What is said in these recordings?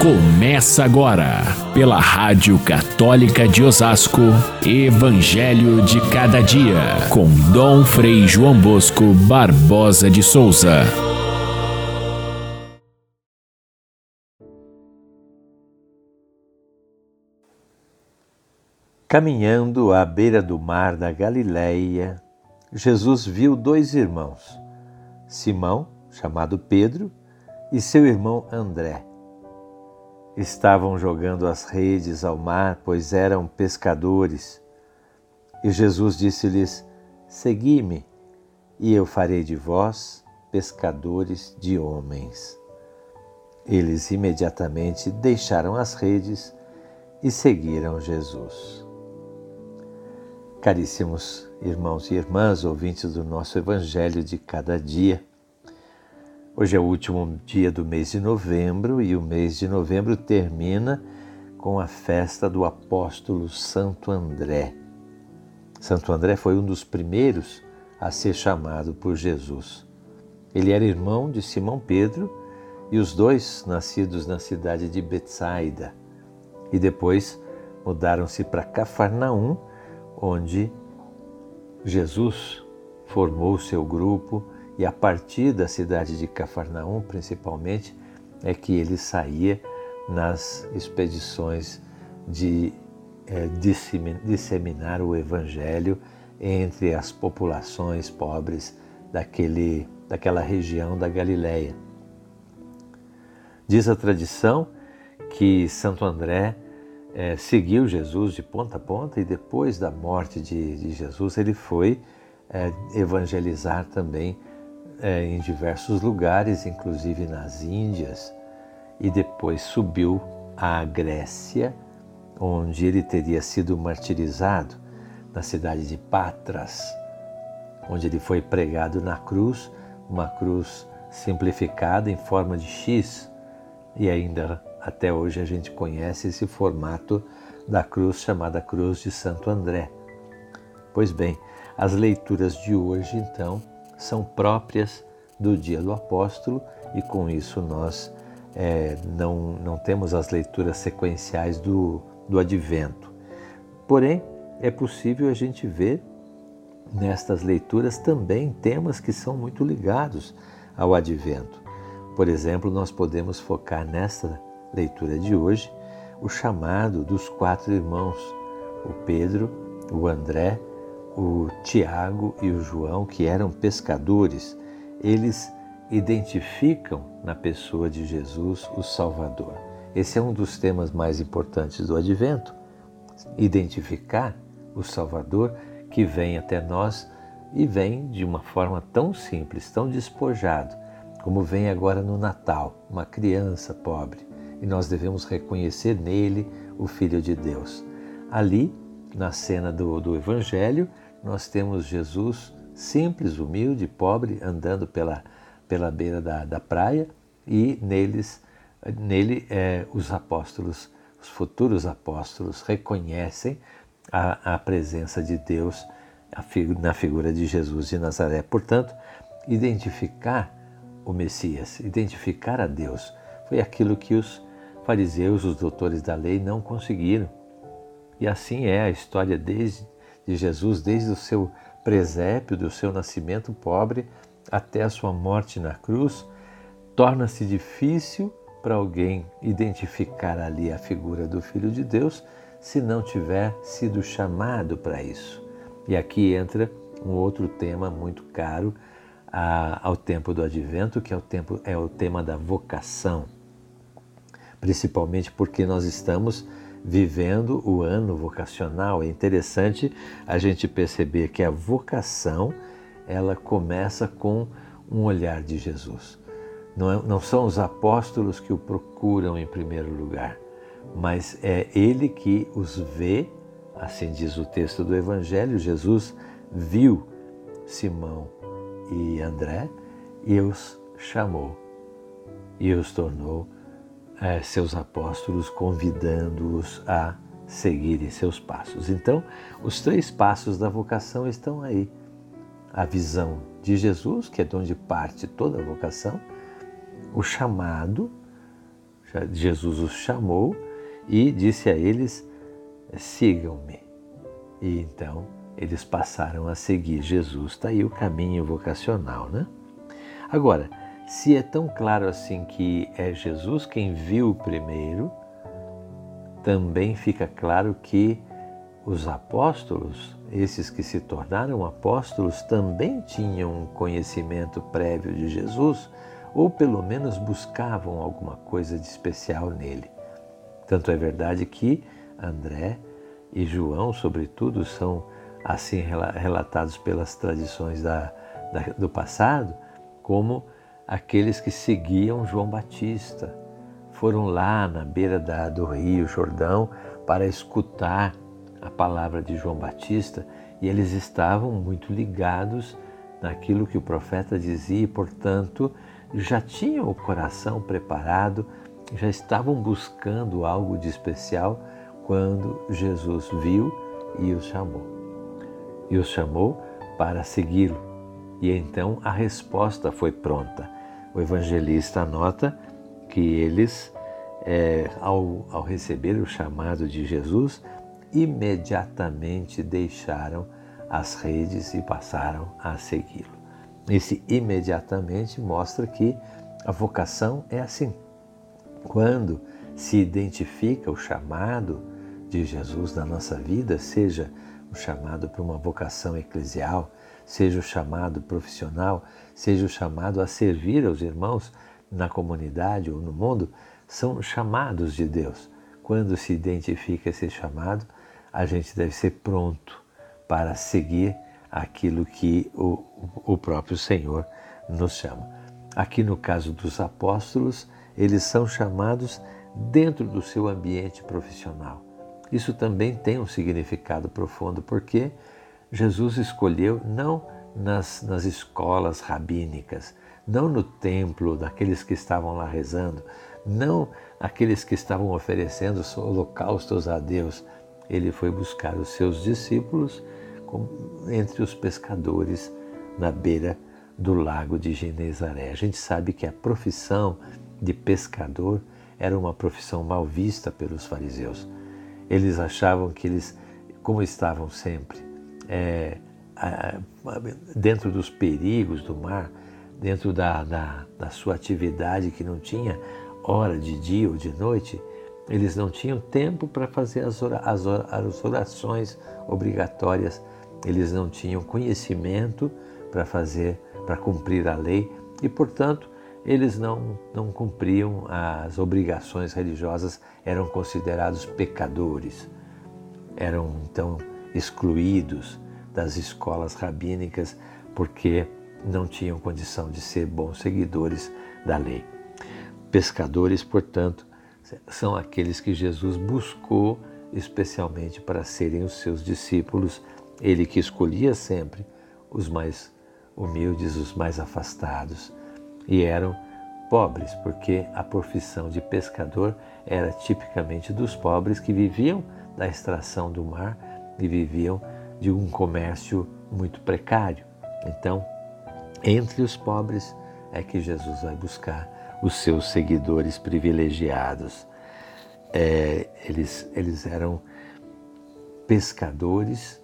Começa agora, pela Rádio Católica de Osasco, Evangelho de Cada Dia, com Dom Frei João Bosco Barbosa de Souza. Caminhando à beira do mar da Galileia, Jesus viu dois irmãos, Simão, chamado Pedro, e seu irmão André. Estavam jogando as redes ao mar, pois eram pescadores. E Jesus disse-lhes: Segui-me, e eu farei de vós pescadores de homens. Eles imediatamente deixaram as redes e seguiram Jesus. Caríssimos irmãos e irmãs, ouvintes do nosso Evangelho de cada dia, hoje é o último dia do mês de novembro e o mês de novembro termina com a festa do apóstolo Santo André. Santo André foi um dos primeiros a ser chamado por Jesus. Ele era irmão de Simão Pedro e os dois nascidos na cidade de Betsaida e depois mudaram-se para Cafarnaum onde Jesus formou seu grupo e a partir da cidade de Cafarnaum, principalmente, é que ele saía nas expedições de é, disseminar o evangelho entre as populações pobres daquele, daquela região da Galileia. Diz a tradição que Santo André é, seguiu Jesus de ponta a ponta e depois da morte de, de Jesus ele foi é, evangelizar também é, em diversos lugares, inclusive nas Índias, e depois subiu à Grécia, onde ele teria sido martirizado na cidade de Patras, onde ele foi pregado na cruz, uma cruz simplificada em forma de X e ainda até hoje a gente conhece esse formato da cruz chamada Cruz de Santo André. Pois bem, as leituras de hoje, então, são próprias do dia do apóstolo e com isso nós é, não, não temos as leituras sequenciais do, do advento. Porém, é possível a gente ver nestas leituras também temas que são muito ligados ao advento. Por exemplo, nós podemos focar nesta leitura de hoje o chamado dos quatro irmãos, o Pedro, o André, o Tiago e o João, que eram pescadores. Eles identificam na pessoa de Jesus o Salvador. Esse é um dos temas mais importantes do Advento. Identificar o Salvador que vem até nós e vem de uma forma tão simples, tão despojado, como vem agora no Natal, uma criança pobre e nós devemos reconhecer nele o Filho de Deus. Ali, na cena do, do Evangelho, nós temos Jesus simples, humilde, pobre, andando pela, pela beira da, da praia e neles, nele é, os apóstolos, os futuros apóstolos, reconhecem a, a presença de Deus na figura de Jesus de Nazaré. Portanto, identificar o Messias, identificar a Deus, foi aquilo que os fariseus, os doutores da lei, não conseguiram. E assim é a história desde, de Jesus, desde o seu presépio, do seu nascimento pobre até a sua morte na cruz. Torna-se difícil para alguém identificar ali a figura do Filho de Deus se não tiver sido chamado para isso. E aqui entra um outro tema muito caro a, ao tempo do advento, que é o, tempo, é o tema da vocação principalmente porque nós estamos vivendo o ano vocacional. É interessante a gente perceber que a vocação ela começa com um olhar de Jesus. Não, é, não são os apóstolos que o procuram em primeiro lugar, mas é ele que os vê, assim diz o texto do Evangelho. Jesus viu Simão e André e os chamou e os tornou é, seus apóstolos, convidando-os a seguirem seus passos. Então, os três passos da vocação estão aí. A visão de Jesus, que é de onde parte toda a vocação, o chamado, Jesus os chamou e disse a eles: sigam-me. E então eles passaram a seguir Jesus. Está aí o caminho vocacional, né? Agora, se é tão claro assim que é Jesus quem viu primeiro, também fica claro que os apóstolos, esses que se tornaram apóstolos, também tinham conhecimento prévio de Jesus, ou pelo menos buscavam alguma coisa de especial nele. Tanto é verdade que André e João, sobretudo, são assim relatados pelas tradições da, da, do passado como aqueles que seguiam João Batista. Foram lá na beira da, do rio Jordão para escutar a palavra de João Batista e eles estavam muito ligados naquilo que o profeta dizia e, portanto, já tinham o coração preparado, já estavam buscando algo de especial quando Jesus viu e os chamou e os chamou para segui-lo. E então a resposta foi pronta. O evangelista anota que eles, é, ao, ao receber o chamado de Jesus, imediatamente deixaram as redes e passaram a segui-lo. Esse imediatamente mostra que a vocação é assim. Quando se identifica o chamado de Jesus na nossa vida, seja o chamado para uma vocação eclesial, seja o chamado profissional, seja o chamado a servir aos irmãos na comunidade ou no mundo, são chamados de Deus. Quando se identifica esse chamado, a gente deve ser pronto para seguir aquilo que o, o próprio Senhor nos chama. Aqui no caso dos apóstolos, eles são chamados dentro do seu ambiente profissional. Isso também tem um significado profundo, porque Jesus escolheu não nas, nas escolas rabínicas, não no templo daqueles que estavam lá rezando, não aqueles que estavam oferecendo holocaustos a Deus. Ele foi buscar os seus discípulos entre os pescadores na beira do lago de Genezaré. A gente sabe que a profissão de pescador era uma profissão mal vista pelos fariseus. Eles achavam que eles, como estavam sempre é, dentro dos perigos do mar, dentro da, da, da sua atividade que não tinha hora de dia ou de noite, eles não tinham tempo para fazer as, as, as orações obrigatórias, eles não tinham conhecimento para fazer, para cumprir a lei e, portanto, eles não, não cumpriam as obrigações religiosas, eram considerados pecadores, eram então excluídos das escolas rabínicas porque não tinham condição de ser bons seguidores da lei. Pescadores, portanto, são aqueles que Jesus buscou especialmente para serem os seus discípulos, ele que escolhia sempre os mais humildes, os mais afastados e eram pobres, porque a profissão de pescador era tipicamente dos pobres que viviam da extração do mar e viviam de um comércio muito precário. Então, entre os pobres é que Jesus vai buscar os seus seguidores privilegiados. É, eles, eles eram pescadores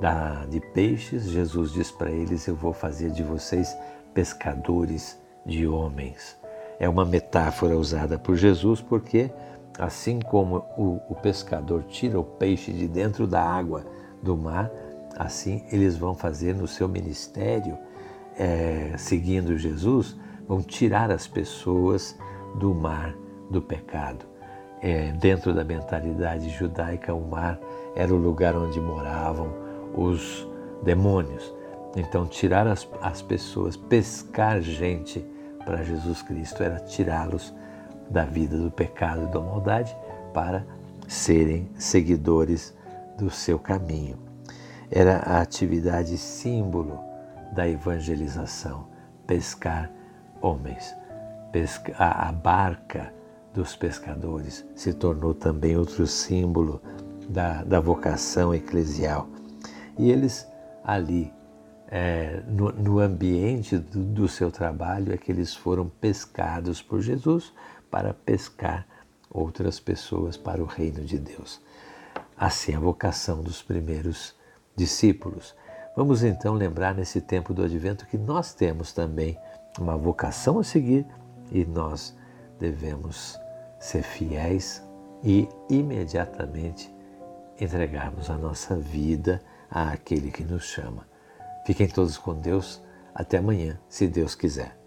da, de peixes. Jesus diz para eles: Eu vou fazer de vocês pescadores de homens. É uma metáfora usada por Jesus porque, assim como o, o pescador tira o peixe de dentro da água do mar, assim eles vão fazer no seu ministério, é, seguindo Jesus, vão tirar as pessoas do mar do pecado. É, dentro da mentalidade judaica, o mar era o lugar onde moravam os demônios. Então, tirar as, as pessoas, pescar gente para Jesus Cristo era tirá-los da vida do pecado e da maldade para serem seguidores do seu caminho. Era a atividade símbolo da evangelização, pescar homens. A, a barca dos pescadores se tornou também outro símbolo da, da vocação eclesial. E eles ali é, no, no, ambiente do, do, seu trabalho é que eles foram pescados por Jesus para pescar outras pessoas para o reino de Deus. Assim a vocação dos primeiros discípulos. Vamos então lembrar nesse tempo do advento que nós temos também uma vocação a seguir e nós devemos ser fiéis e imediatamente entregarmos a nossa vida àquele que nos chama. Fiquem todos com Deus. Até amanhã, se Deus quiser.